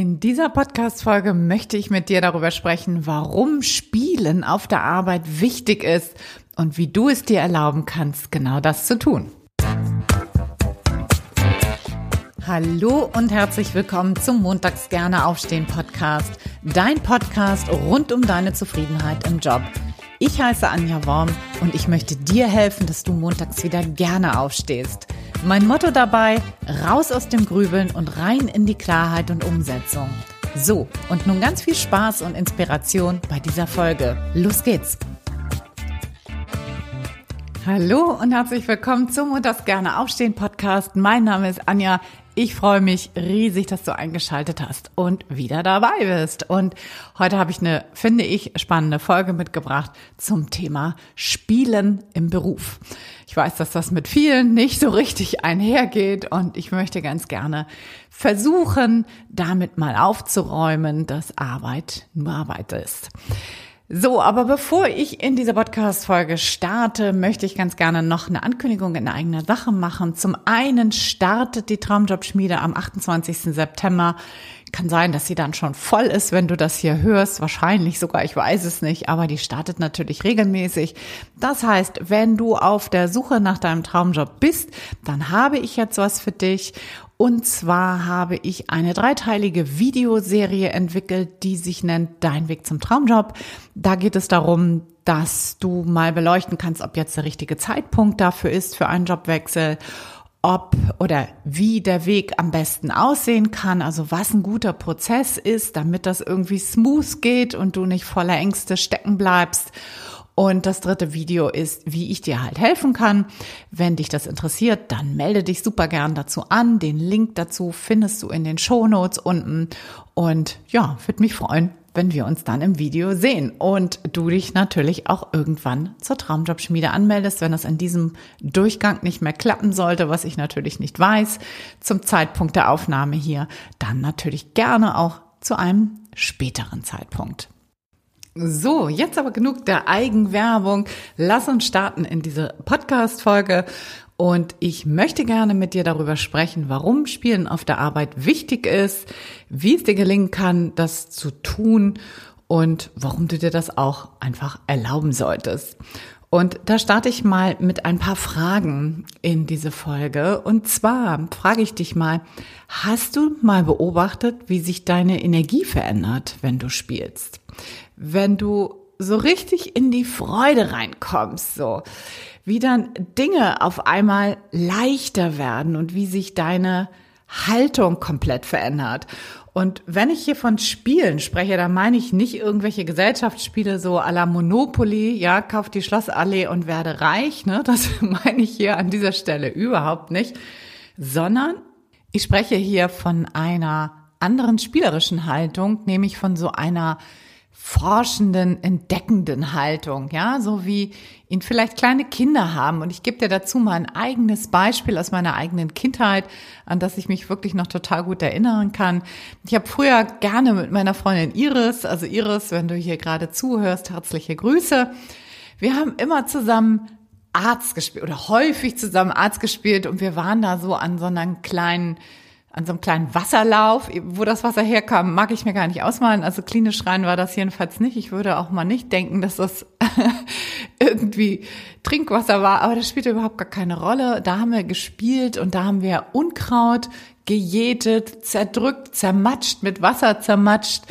In dieser Podcast-Folge möchte ich mit dir darüber sprechen, warum Spielen auf der Arbeit wichtig ist und wie du es dir erlauben kannst, genau das zu tun. Hallo und herzlich willkommen zum Montags gerne aufstehen Podcast, dein Podcast rund um deine Zufriedenheit im Job. Ich heiße Anja Worm und ich möchte dir helfen, dass du montags wieder gerne aufstehst. Mein Motto dabei, raus aus dem Grübeln und rein in die Klarheit und Umsetzung. So, und nun ganz viel Spaß und Inspiration bei dieser Folge. Los geht's! Hallo und herzlich willkommen zum das gerne aufstehen Podcast. Mein Name ist Anja. Ich freue mich riesig, dass du eingeschaltet hast und wieder dabei bist. Und heute habe ich eine, finde ich, spannende Folge mitgebracht zum Thema Spielen im Beruf. Ich weiß, dass das mit vielen nicht so richtig einhergeht und ich möchte ganz gerne versuchen, damit mal aufzuräumen, dass Arbeit nur Arbeit ist. So, aber bevor ich in diese Podcast-Folge starte, möchte ich ganz gerne noch eine Ankündigung in eigener Sache machen. Zum einen startet die Traumjob-Schmiede am 28. September. Kann sein, dass sie dann schon voll ist, wenn du das hier hörst. Wahrscheinlich sogar, ich weiß es nicht, aber die startet natürlich regelmäßig. Das heißt, wenn du auf der Suche nach deinem Traumjob bist, dann habe ich jetzt was für dich. Und zwar habe ich eine dreiteilige Videoserie entwickelt, die sich nennt Dein Weg zum Traumjob. Da geht es darum, dass du mal beleuchten kannst, ob jetzt der richtige Zeitpunkt dafür ist für einen Jobwechsel, ob oder wie der Weg am besten aussehen kann, also was ein guter Prozess ist, damit das irgendwie smooth geht und du nicht voller Ängste stecken bleibst und das dritte Video ist, wie ich dir halt helfen kann. Wenn dich das interessiert, dann melde dich super gern dazu an. Den Link dazu findest du in den Show Notes unten. Und ja, würde mich freuen, wenn wir uns dann im Video sehen und du dich natürlich auch irgendwann zur Traumjobschmiede anmeldest, wenn das in diesem Durchgang nicht mehr klappen sollte, was ich natürlich nicht weiß, zum Zeitpunkt der Aufnahme hier, dann natürlich gerne auch zu einem späteren Zeitpunkt. So, jetzt aber genug der Eigenwerbung. Lass uns starten in diese Podcast-Folge. Und ich möchte gerne mit dir darüber sprechen, warum Spielen auf der Arbeit wichtig ist, wie es dir gelingen kann, das zu tun und warum du dir das auch einfach erlauben solltest. Und da starte ich mal mit ein paar Fragen in diese Folge. Und zwar frage ich dich mal, hast du mal beobachtet, wie sich deine Energie verändert, wenn du spielst? Wenn du so richtig in die Freude reinkommst, so wie dann Dinge auf einmal leichter werden und wie sich deine Haltung komplett verändert. Und wenn ich hier von Spielen spreche, dann meine ich nicht irgendwelche Gesellschaftsspiele so à la Monopoly, ja, kauf die Schlossallee und werde reich, ne? Das meine ich hier an dieser Stelle überhaupt nicht, sondern ich spreche hier von einer anderen spielerischen Haltung, nämlich von so einer forschenden, entdeckenden Haltung, ja, so wie ihn vielleicht kleine Kinder haben. Und ich gebe dir dazu mal ein eigenes Beispiel aus meiner eigenen Kindheit, an das ich mich wirklich noch total gut erinnern kann. Ich habe früher gerne mit meiner Freundin Iris, also Iris, wenn du hier gerade zuhörst, herzliche Grüße. Wir haben immer zusammen Arzt gespielt oder häufig zusammen Arzt gespielt und wir waren da so an so einer kleinen an so einem kleinen Wasserlauf, wo das Wasser herkam, mag ich mir gar nicht ausmalen. Also klinisch rein war das jedenfalls nicht. Ich würde auch mal nicht denken, dass das irgendwie Trinkwasser war, aber das spielte überhaupt gar keine Rolle. Da haben wir gespielt und da haben wir Unkraut gejätet, zerdrückt, zermatscht, mit Wasser zermatscht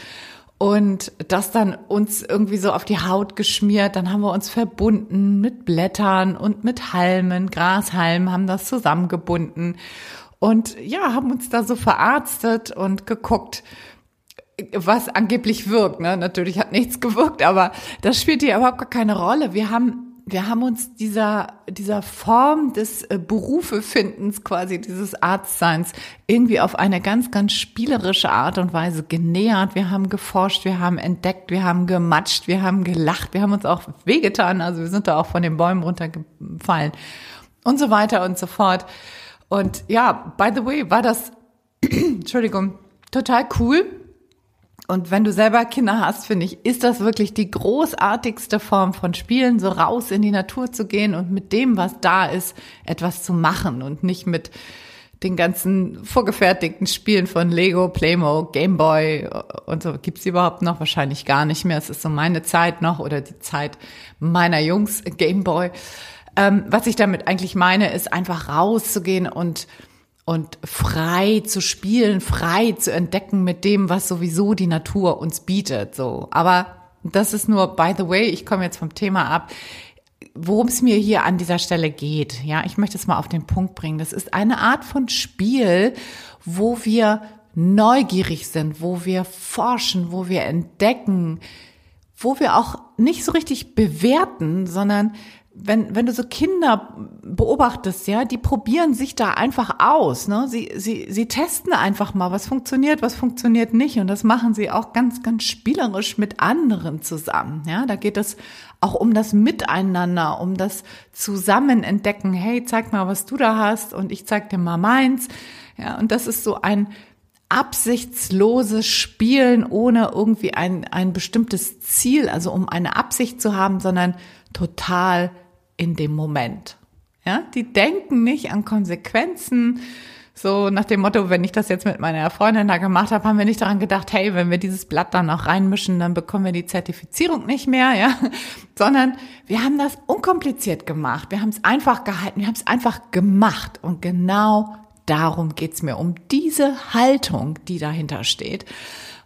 und das dann uns irgendwie so auf die Haut geschmiert. Dann haben wir uns verbunden mit Blättern und mit Halmen, Grashalmen, haben das zusammengebunden und ja, haben uns da so verarztet und geguckt, was angeblich wirkt. Ne? Natürlich hat nichts gewirkt, aber das spielt hier überhaupt gar keine Rolle. Wir haben wir haben uns dieser, dieser Form des äh, Berufefindens quasi, dieses Arztseins irgendwie auf eine ganz, ganz spielerische Art und Weise genähert. Wir haben geforscht, wir haben entdeckt, wir haben gematscht, wir haben gelacht, wir haben uns auch wehgetan, also wir sind da auch von den Bäumen runtergefallen und so weiter und so fort. Und ja, by the way, war das, Entschuldigung, total cool. Und wenn du selber Kinder hast, finde ich, ist das wirklich die großartigste Form von Spielen, so raus in die Natur zu gehen und mit dem, was da ist, etwas zu machen und nicht mit den ganzen vorgefertigten Spielen von Lego, Playmo, Gameboy und so gibt's überhaupt noch wahrscheinlich gar nicht mehr. Es ist so meine Zeit noch oder die Zeit meiner Jungs Gameboy. Ähm, was ich damit eigentlich meine, ist einfach rauszugehen und und frei zu spielen, frei zu entdecken mit dem, was sowieso die Natur uns bietet. So, aber das ist nur, by the way, ich komme jetzt vom Thema ab worum es mir hier an dieser Stelle geht. Ja, ich möchte es mal auf den Punkt bringen. Das ist eine Art von Spiel, wo wir neugierig sind, wo wir forschen, wo wir entdecken, wo wir auch nicht so richtig bewerten, sondern wenn, wenn du so Kinder beobachtest, ja, die probieren sich da einfach aus, ne? Sie, sie, sie testen einfach mal, was funktioniert, was funktioniert nicht. Und das machen sie auch ganz, ganz spielerisch mit anderen zusammen, ja. Da geht es auch um das Miteinander, um das Zusammenentdecken. Hey, zeig mal, was du da hast und ich zeig dir mal meins. Ja, und das ist so ein absichtsloses Spielen ohne irgendwie ein, ein bestimmtes Ziel, also um eine Absicht zu haben, sondern total in dem Moment. Ja, die denken nicht an Konsequenzen. So nach dem Motto, wenn ich das jetzt mit meiner Freundin da gemacht habe, haben wir nicht daran gedacht, hey, wenn wir dieses Blatt dann noch reinmischen, dann bekommen wir die Zertifizierung nicht mehr, ja, sondern wir haben das unkompliziert gemacht. Wir haben es einfach gehalten, wir haben es einfach gemacht und genau darum geht's mir, um diese Haltung, die dahinter steht.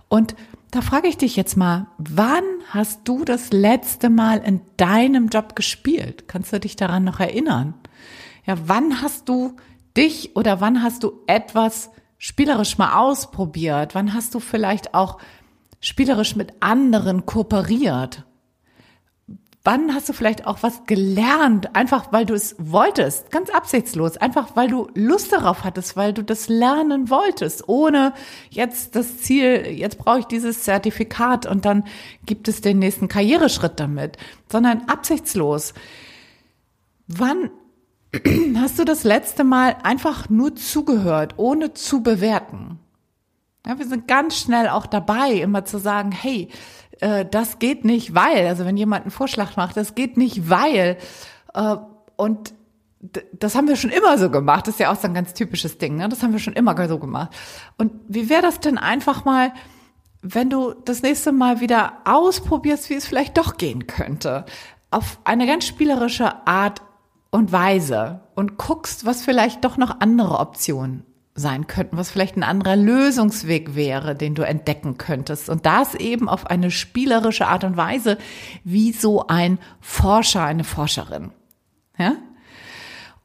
Und da frage ich dich jetzt mal, wann hast du das letzte Mal in deinem Job gespielt? Kannst du dich daran noch erinnern? Ja, wann hast du dich oder wann hast du etwas spielerisch mal ausprobiert? Wann hast du vielleicht auch spielerisch mit anderen kooperiert? Wann hast du vielleicht auch was gelernt, einfach weil du es wolltest, ganz absichtslos, einfach weil du Lust darauf hattest, weil du das lernen wolltest, ohne jetzt das Ziel, jetzt brauche ich dieses Zertifikat und dann gibt es den nächsten Karriereschritt damit, sondern absichtslos. Wann hast du das letzte Mal einfach nur zugehört, ohne zu bewerten? Ja, wir sind ganz schnell auch dabei, immer zu sagen, hey, äh, das geht nicht, weil, also wenn jemand einen Vorschlag macht, das geht nicht, weil, äh, und das haben wir schon immer so gemacht. Das ist ja auch so ein ganz typisches Ding. Ne? Das haben wir schon immer so gemacht. Und wie wäre das denn einfach mal, wenn du das nächste Mal wieder ausprobierst, wie es vielleicht doch gehen könnte? Auf eine ganz spielerische Art und Weise und guckst, was vielleicht doch noch andere Optionen sein könnten, was vielleicht ein anderer Lösungsweg wäre, den du entdecken könntest. Und das eben auf eine spielerische Art und Weise, wie so ein Forscher, eine Forscherin. Ja?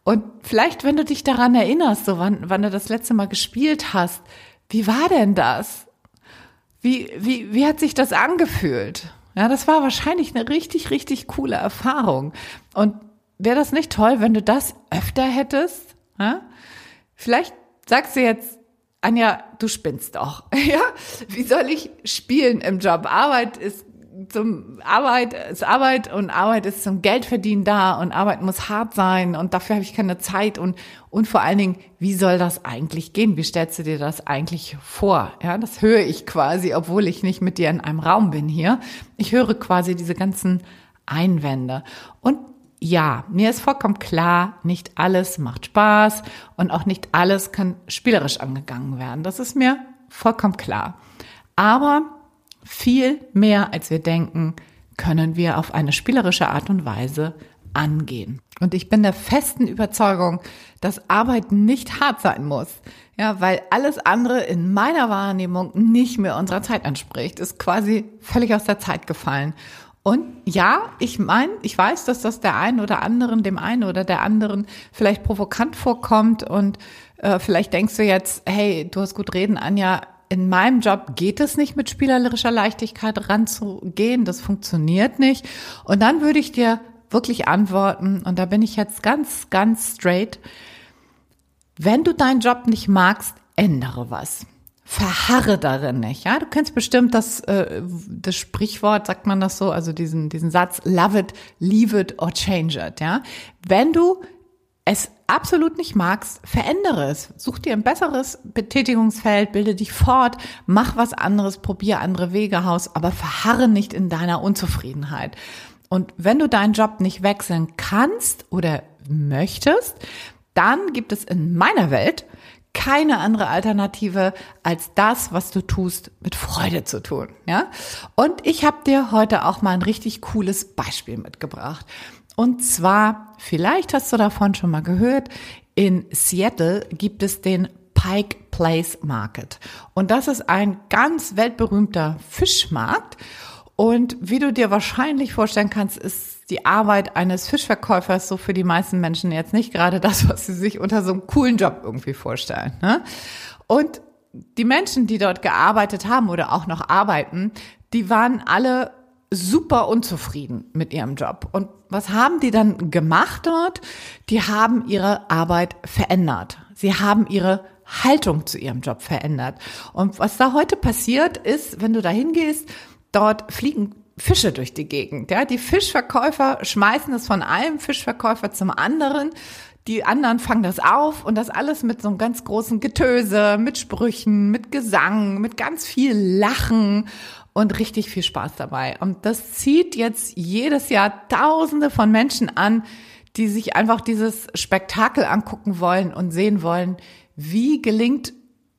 Und vielleicht, wenn du dich daran erinnerst, so wann, wann du das letzte Mal gespielt hast, wie war denn das? Wie, wie, wie hat sich das angefühlt? Ja, das war wahrscheinlich eine richtig, richtig coole Erfahrung. Und wäre das nicht toll, wenn du das öfter hättest? Ja? Vielleicht sagst du jetzt, Anja, du spinnst doch. Ja, wie soll ich spielen im Job? Arbeit ist zum Arbeit ist Arbeit und Arbeit ist zum Geldverdienen da und Arbeit muss hart sein und dafür habe ich keine Zeit und und vor allen Dingen, wie soll das eigentlich gehen? Wie stellst du dir das eigentlich vor? Ja, das höre ich quasi, obwohl ich nicht mit dir in einem Raum bin hier. Ich höre quasi diese ganzen Einwände und ja, mir ist vollkommen klar, nicht alles macht Spaß und auch nicht alles kann spielerisch angegangen werden. Das ist mir vollkommen klar. Aber viel mehr, als wir denken, können wir auf eine spielerische Art und Weise angehen. Und ich bin der festen Überzeugung, dass Arbeit nicht hart sein muss. Ja, weil alles andere in meiner Wahrnehmung nicht mehr unserer Zeit entspricht, ist quasi völlig aus der Zeit gefallen. Und ja, ich meine, ich weiß, dass das der einen oder anderen, dem einen oder der anderen vielleicht provokant vorkommt. Und äh, vielleicht denkst du jetzt, hey, du hast gut reden, Anja, in meinem Job geht es nicht mit spielerischer Leichtigkeit ranzugehen, das funktioniert nicht. Und dann würde ich dir wirklich antworten, und da bin ich jetzt ganz, ganz straight, wenn du deinen Job nicht magst, ändere was verharre darin nicht. Ja, du kennst bestimmt das, äh, das Sprichwort, sagt man das so, also diesen, diesen Satz, love it, leave it or change it. Ja, wenn du es absolut nicht magst, verändere es. Such dir ein besseres Betätigungsfeld, bilde dich fort, mach was anderes, probier andere Wege aus, aber verharre nicht in deiner Unzufriedenheit. Und wenn du deinen Job nicht wechseln kannst oder möchtest, dann gibt es in meiner Welt keine andere Alternative als das, was du tust, mit Freude zu tun. Ja? Und ich habe dir heute auch mal ein richtig cooles Beispiel mitgebracht. Und zwar, vielleicht hast du davon schon mal gehört, in Seattle gibt es den Pike Place Market. Und das ist ein ganz weltberühmter Fischmarkt. Und wie du dir wahrscheinlich vorstellen kannst, ist die Arbeit eines Fischverkäufers so für die meisten Menschen jetzt nicht gerade das, was sie sich unter so einem coolen Job irgendwie vorstellen. Ne? Und die Menschen, die dort gearbeitet haben oder auch noch arbeiten, die waren alle super unzufrieden mit ihrem Job. Und was haben die dann gemacht dort? Die haben ihre Arbeit verändert. Sie haben ihre Haltung zu ihrem Job verändert. Und was da heute passiert ist, wenn du da hingehst, dort fliegen Fische durch die Gegend. Ja, die Fischverkäufer schmeißen es von einem Fischverkäufer zum anderen. Die anderen fangen das auf und das alles mit so einem ganz großen Getöse, mit Sprüchen, mit Gesang, mit ganz viel Lachen und richtig viel Spaß dabei. Und das zieht jetzt jedes Jahr Tausende von Menschen an, die sich einfach dieses Spektakel angucken wollen und sehen wollen, wie gelingt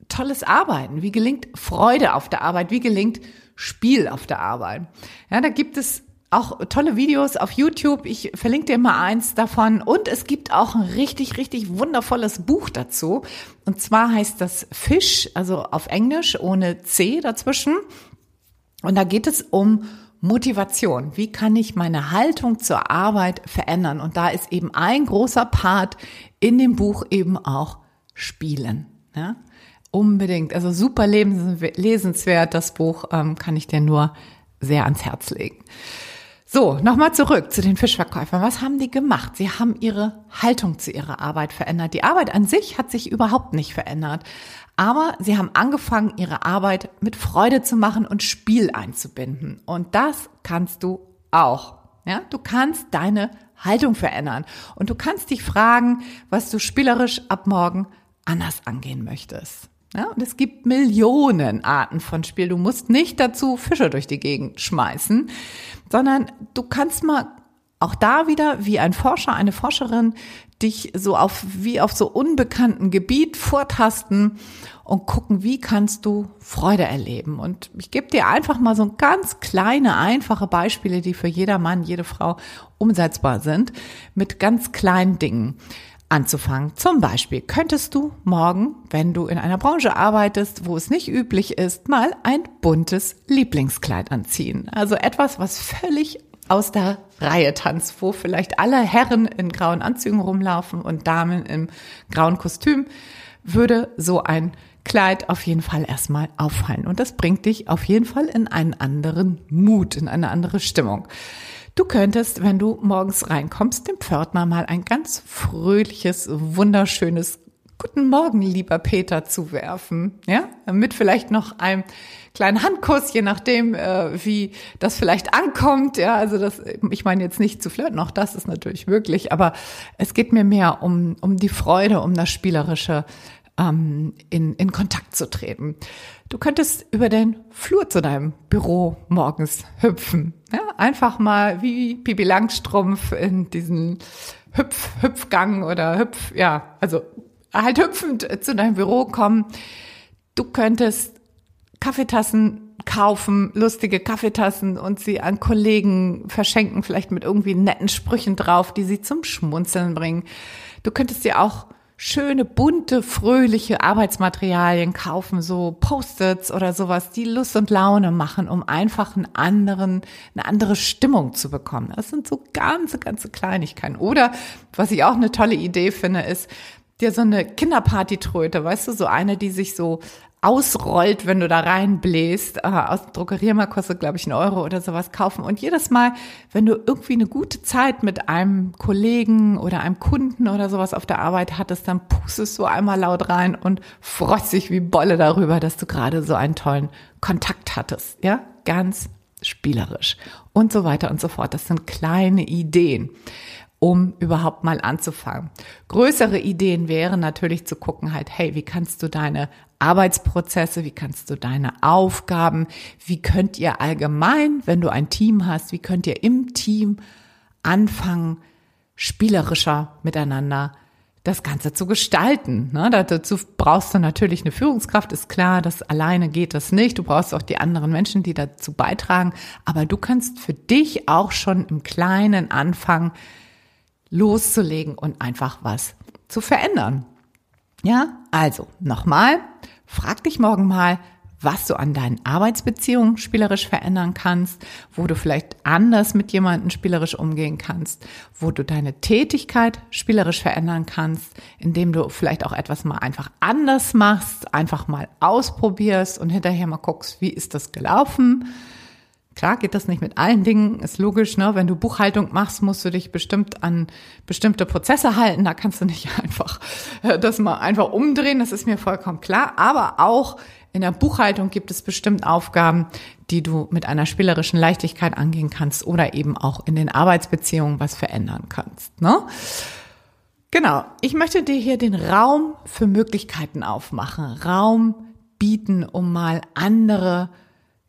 tolles Arbeiten, wie gelingt Freude auf der Arbeit, wie gelingt Spiel auf der Arbeit. Ja, da gibt es auch tolle Videos auf YouTube. Ich verlinke dir mal eins davon. Und es gibt auch ein richtig, richtig wundervolles Buch dazu. Und zwar heißt das Fisch, also auf Englisch ohne C dazwischen. Und da geht es um Motivation. Wie kann ich meine Haltung zur Arbeit verändern? Und da ist eben ein großer Part in dem Buch eben auch Spielen. Ja? Unbedingt. Also super lesenswert. Das Buch ähm, kann ich dir nur sehr ans Herz legen. So, nochmal zurück zu den Fischverkäufern. Was haben die gemacht? Sie haben ihre Haltung zu ihrer Arbeit verändert. Die Arbeit an sich hat sich überhaupt nicht verändert. Aber sie haben angefangen, ihre Arbeit mit Freude zu machen und Spiel einzubinden. Und das kannst du auch. Ja, du kannst deine Haltung verändern. Und du kannst dich fragen, was du spielerisch ab morgen anders angehen möchtest. Ja, und es gibt Millionen Arten von Spiel. Du musst nicht dazu Fische durch die Gegend schmeißen, sondern du kannst mal auch da wieder wie ein Forscher, eine Forscherin dich so auf, wie auf so unbekannten Gebiet vortasten und gucken, wie kannst du Freude erleben. Und ich gebe dir einfach mal so ganz kleine, einfache Beispiele, die für jeder Mann, jede Frau umsetzbar sind, mit ganz kleinen Dingen anzufangen. Zum Beispiel könntest du morgen, wenn du in einer Branche arbeitest, wo es nicht üblich ist, mal ein buntes Lieblingskleid anziehen. Also etwas, was völlig aus der Reihe tanzt, wo vielleicht alle Herren in grauen Anzügen rumlaufen und Damen im grauen Kostüm, würde so ein Kleid auf jeden Fall erstmal auffallen. Und das bringt dich auf jeden Fall in einen anderen Mut, in eine andere Stimmung. Du könntest, wenn du morgens reinkommst, dem Pförtner mal ein ganz fröhliches, wunderschönes Guten Morgen, lieber Peter, zuwerfen, ja, mit vielleicht noch einem kleinen Handkuss, je nachdem, äh, wie das vielleicht ankommt, ja, also das, ich meine jetzt nicht zu flirten, auch das ist natürlich möglich, aber es geht mir mehr um, um die Freude, um das Spielerische, ähm, in, in Kontakt zu treten. Du könntest über den Flur zu deinem Büro morgens hüpfen. Ja, einfach mal wie Pipi Langstrumpf in diesen Hüpf, Hüpfgang oder Hüpf, ja, also halt hüpfend zu deinem Büro kommen. Du könntest Kaffeetassen kaufen, lustige Kaffeetassen und sie an Kollegen verschenken, vielleicht mit irgendwie netten Sprüchen drauf, die sie zum Schmunzeln bringen. Du könntest dir auch schöne, bunte, fröhliche Arbeitsmaterialien kaufen, so Post-its oder sowas, die Lust und Laune machen, um einfach einen anderen, eine andere Stimmung zu bekommen. Das sind so ganze, ganze Kleinigkeiten. Oder, was ich auch eine tolle Idee finde, ist, dir so eine Kinderpartytröte, weißt du, so eine, die sich so ausrollt, wenn du da reinbläst. Äh, aus der Drogeriemarkt kostet, glaube ich, einen Euro oder sowas kaufen. Und jedes Mal, wenn du irgendwie eine gute Zeit mit einem Kollegen oder einem Kunden oder sowas auf der Arbeit hattest, dann pustest du einmal laut rein und freust dich wie Bolle darüber, dass du gerade so einen tollen Kontakt hattest. Ja, ganz spielerisch und so weiter und so fort. Das sind kleine Ideen um überhaupt mal anzufangen. Größere Ideen wären natürlich zu gucken halt, hey, wie kannst du deine Arbeitsprozesse, wie kannst du deine Aufgaben, wie könnt ihr allgemein, wenn du ein Team hast, wie könnt ihr im Team anfangen, spielerischer miteinander das Ganze zu gestalten. Ne? Dazu brauchst du natürlich eine Führungskraft, ist klar, das alleine geht das nicht. Du brauchst auch die anderen Menschen, die dazu beitragen. Aber du kannst für dich auch schon im Kleinen anfangen, loszulegen und einfach was zu verändern. Ja, also nochmal, frag dich morgen mal, was du an deinen Arbeitsbeziehungen spielerisch verändern kannst, wo du vielleicht anders mit jemandem spielerisch umgehen kannst, wo du deine Tätigkeit spielerisch verändern kannst, indem du vielleicht auch etwas mal einfach anders machst, einfach mal ausprobierst und hinterher mal guckst, wie ist das gelaufen. Klar geht das nicht mit allen Dingen, ist logisch, ne? Wenn du Buchhaltung machst, musst du dich bestimmt an bestimmte Prozesse halten. Da kannst du nicht einfach äh, das mal einfach umdrehen, das ist mir vollkommen klar. Aber auch in der Buchhaltung gibt es bestimmt Aufgaben, die du mit einer spielerischen Leichtigkeit angehen kannst oder eben auch in den Arbeitsbeziehungen was verändern kannst. Ne? Genau, ich möchte dir hier den Raum für Möglichkeiten aufmachen, Raum bieten, um mal andere,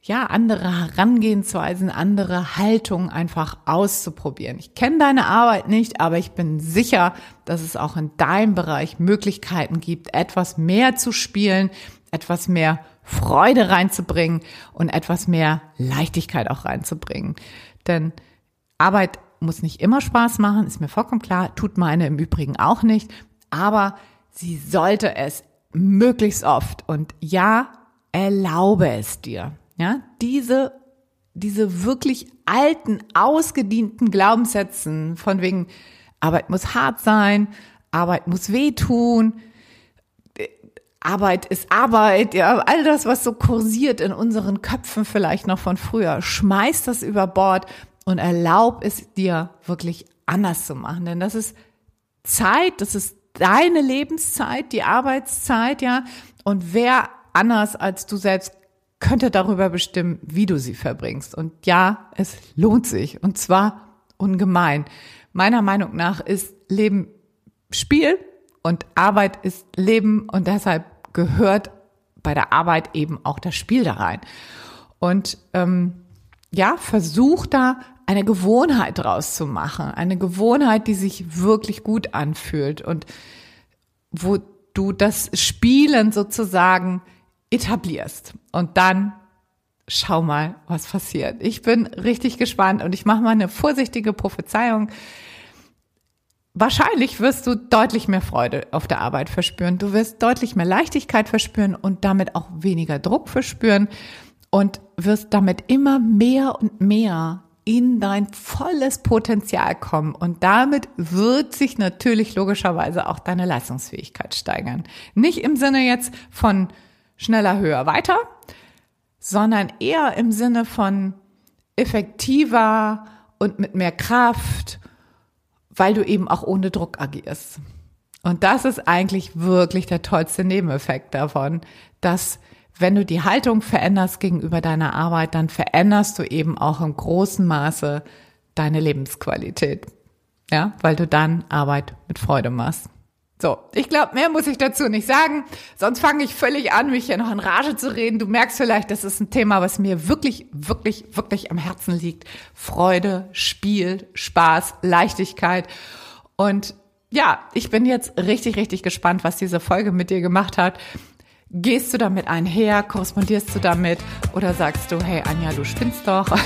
ja, andere Herangehensweisen, andere Haltungen einfach auszuprobieren. Ich kenne deine Arbeit nicht, aber ich bin sicher, dass es auch in deinem Bereich Möglichkeiten gibt, etwas mehr zu spielen, etwas mehr Freude reinzubringen und etwas mehr Leichtigkeit auch reinzubringen. Denn Arbeit muss nicht immer Spaß machen, ist mir vollkommen klar, tut meine im Übrigen auch nicht, aber sie sollte es möglichst oft und ja, erlaube es dir. Ja, diese diese wirklich alten, ausgedienten Glaubenssätzen von wegen Arbeit muss hart sein, Arbeit muss wehtun, Arbeit ist Arbeit, ja, all das, was so kursiert in unseren Köpfen vielleicht noch von früher, schmeiß das über Bord und erlaub es dir wirklich anders zu machen. Denn das ist Zeit, das ist deine Lebenszeit, die Arbeitszeit, ja. Und wer anders als du selbst könnte darüber bestimmen, wie du sie verbringst. Und ja, es lohnt sich. Und zwar ungemein. Meiner Meinung nach ist Leben Spiel und Arbeit ist Leben und deshalb gehört bei der Arbeit eben auch das Spiel da rein. Und ähm, ja, versuch da eine Gewohnheit draus zu machen, eine Gewohnheit, die sich wirklich gut anfühlt und wo du das Spielen sozusagen etablierst. Und dann schau mal, was passiert. Ich bin richtig gespannt und ich mache mal eine vorsichtige Prophezeiung. Wahrscheinlich wirst du deutlich mehr Freude auf der Arbeit verspüren. Du wirst deutlich mehr Leichtigkeit verspüren und damit auch weniger Druck verspüren und wirst damit immer mehr und mehr in dein volles Potenzial kommen. Und damit wird sich natürlich logischerweise auch deine Leistungsfähigkeit steigern. Nicht im Sinne jetzt von schneller, höher, weiter, sondern eher im Sinne von effektiver und mit mehr Kraft weil du eben auch ohne Druck agierst. Und das ist eigentlich wirklich der tollste Nebeneffekt davon, dass wenn du die Haltung veränderst gegenüber deiner Arbeit, dann veränderst du eben auch im großen Maße deine Lebensqualität. Ja, weil du dann Arbeit mit Freude machst. So, ich glaube, mehr muss ich dazu nicht sagen. Sonst fange ich völlig an, mich hier noch in Rage zu reden. Du merkst vielleicht, das ist ein Thema, was mir wirklich, wirklich, wirklich am Herzen liegt. Freude, Spiel, Spaß, Leichtigkeit. Und ja, ich bin jetzt richtig, richtig gespannt, was diese Folge mit dir gemacht hat. Gehst du damit einher, korrespondierst du damit oder sagst du, hey Anja, du spinnst doch?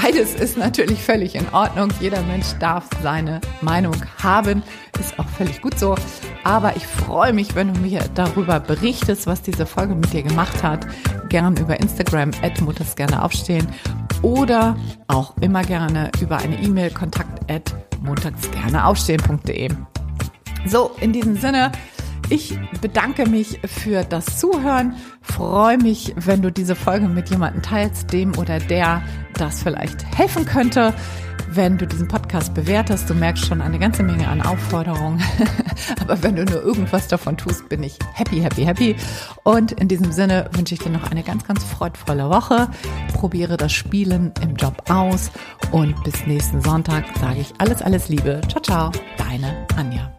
Beides ist natürlich völlig in Ordnung. Jeder Mensch darf seine Meinung haben. Ist auch völlig gut so. Aber ich freue mich, wenn du mir darüber berichtest, was diese Folge mit dir gemacht hat. Gern über Instagram, at Mutters gerne aufstehen. Oder auch immer gerne über eine E-Mail, kontakt at montagsgerneaufstehen.de. So, in diesem Sinne, ich bedanke mich für das Zuhören, freue mich, wenn du diese Folge mit jemandem teilst, dem oder der das vielleicht helfen könnte. Wenn du diesen Podcast bewertest, du merkst schon eine ganze Menge an Aufforderungen. Aber wenn du nur irgendwas davon tust, bin ich happy, happy, happy. Und in diesem Sinne wünsche ich dir noch eine ganz, ganz freudvolle Woche. Probiere das Spielen im Job aus. Und bis nächsten Sonntag sage ich alles, alles Liebe. Ciao, ciao. Deine Anja.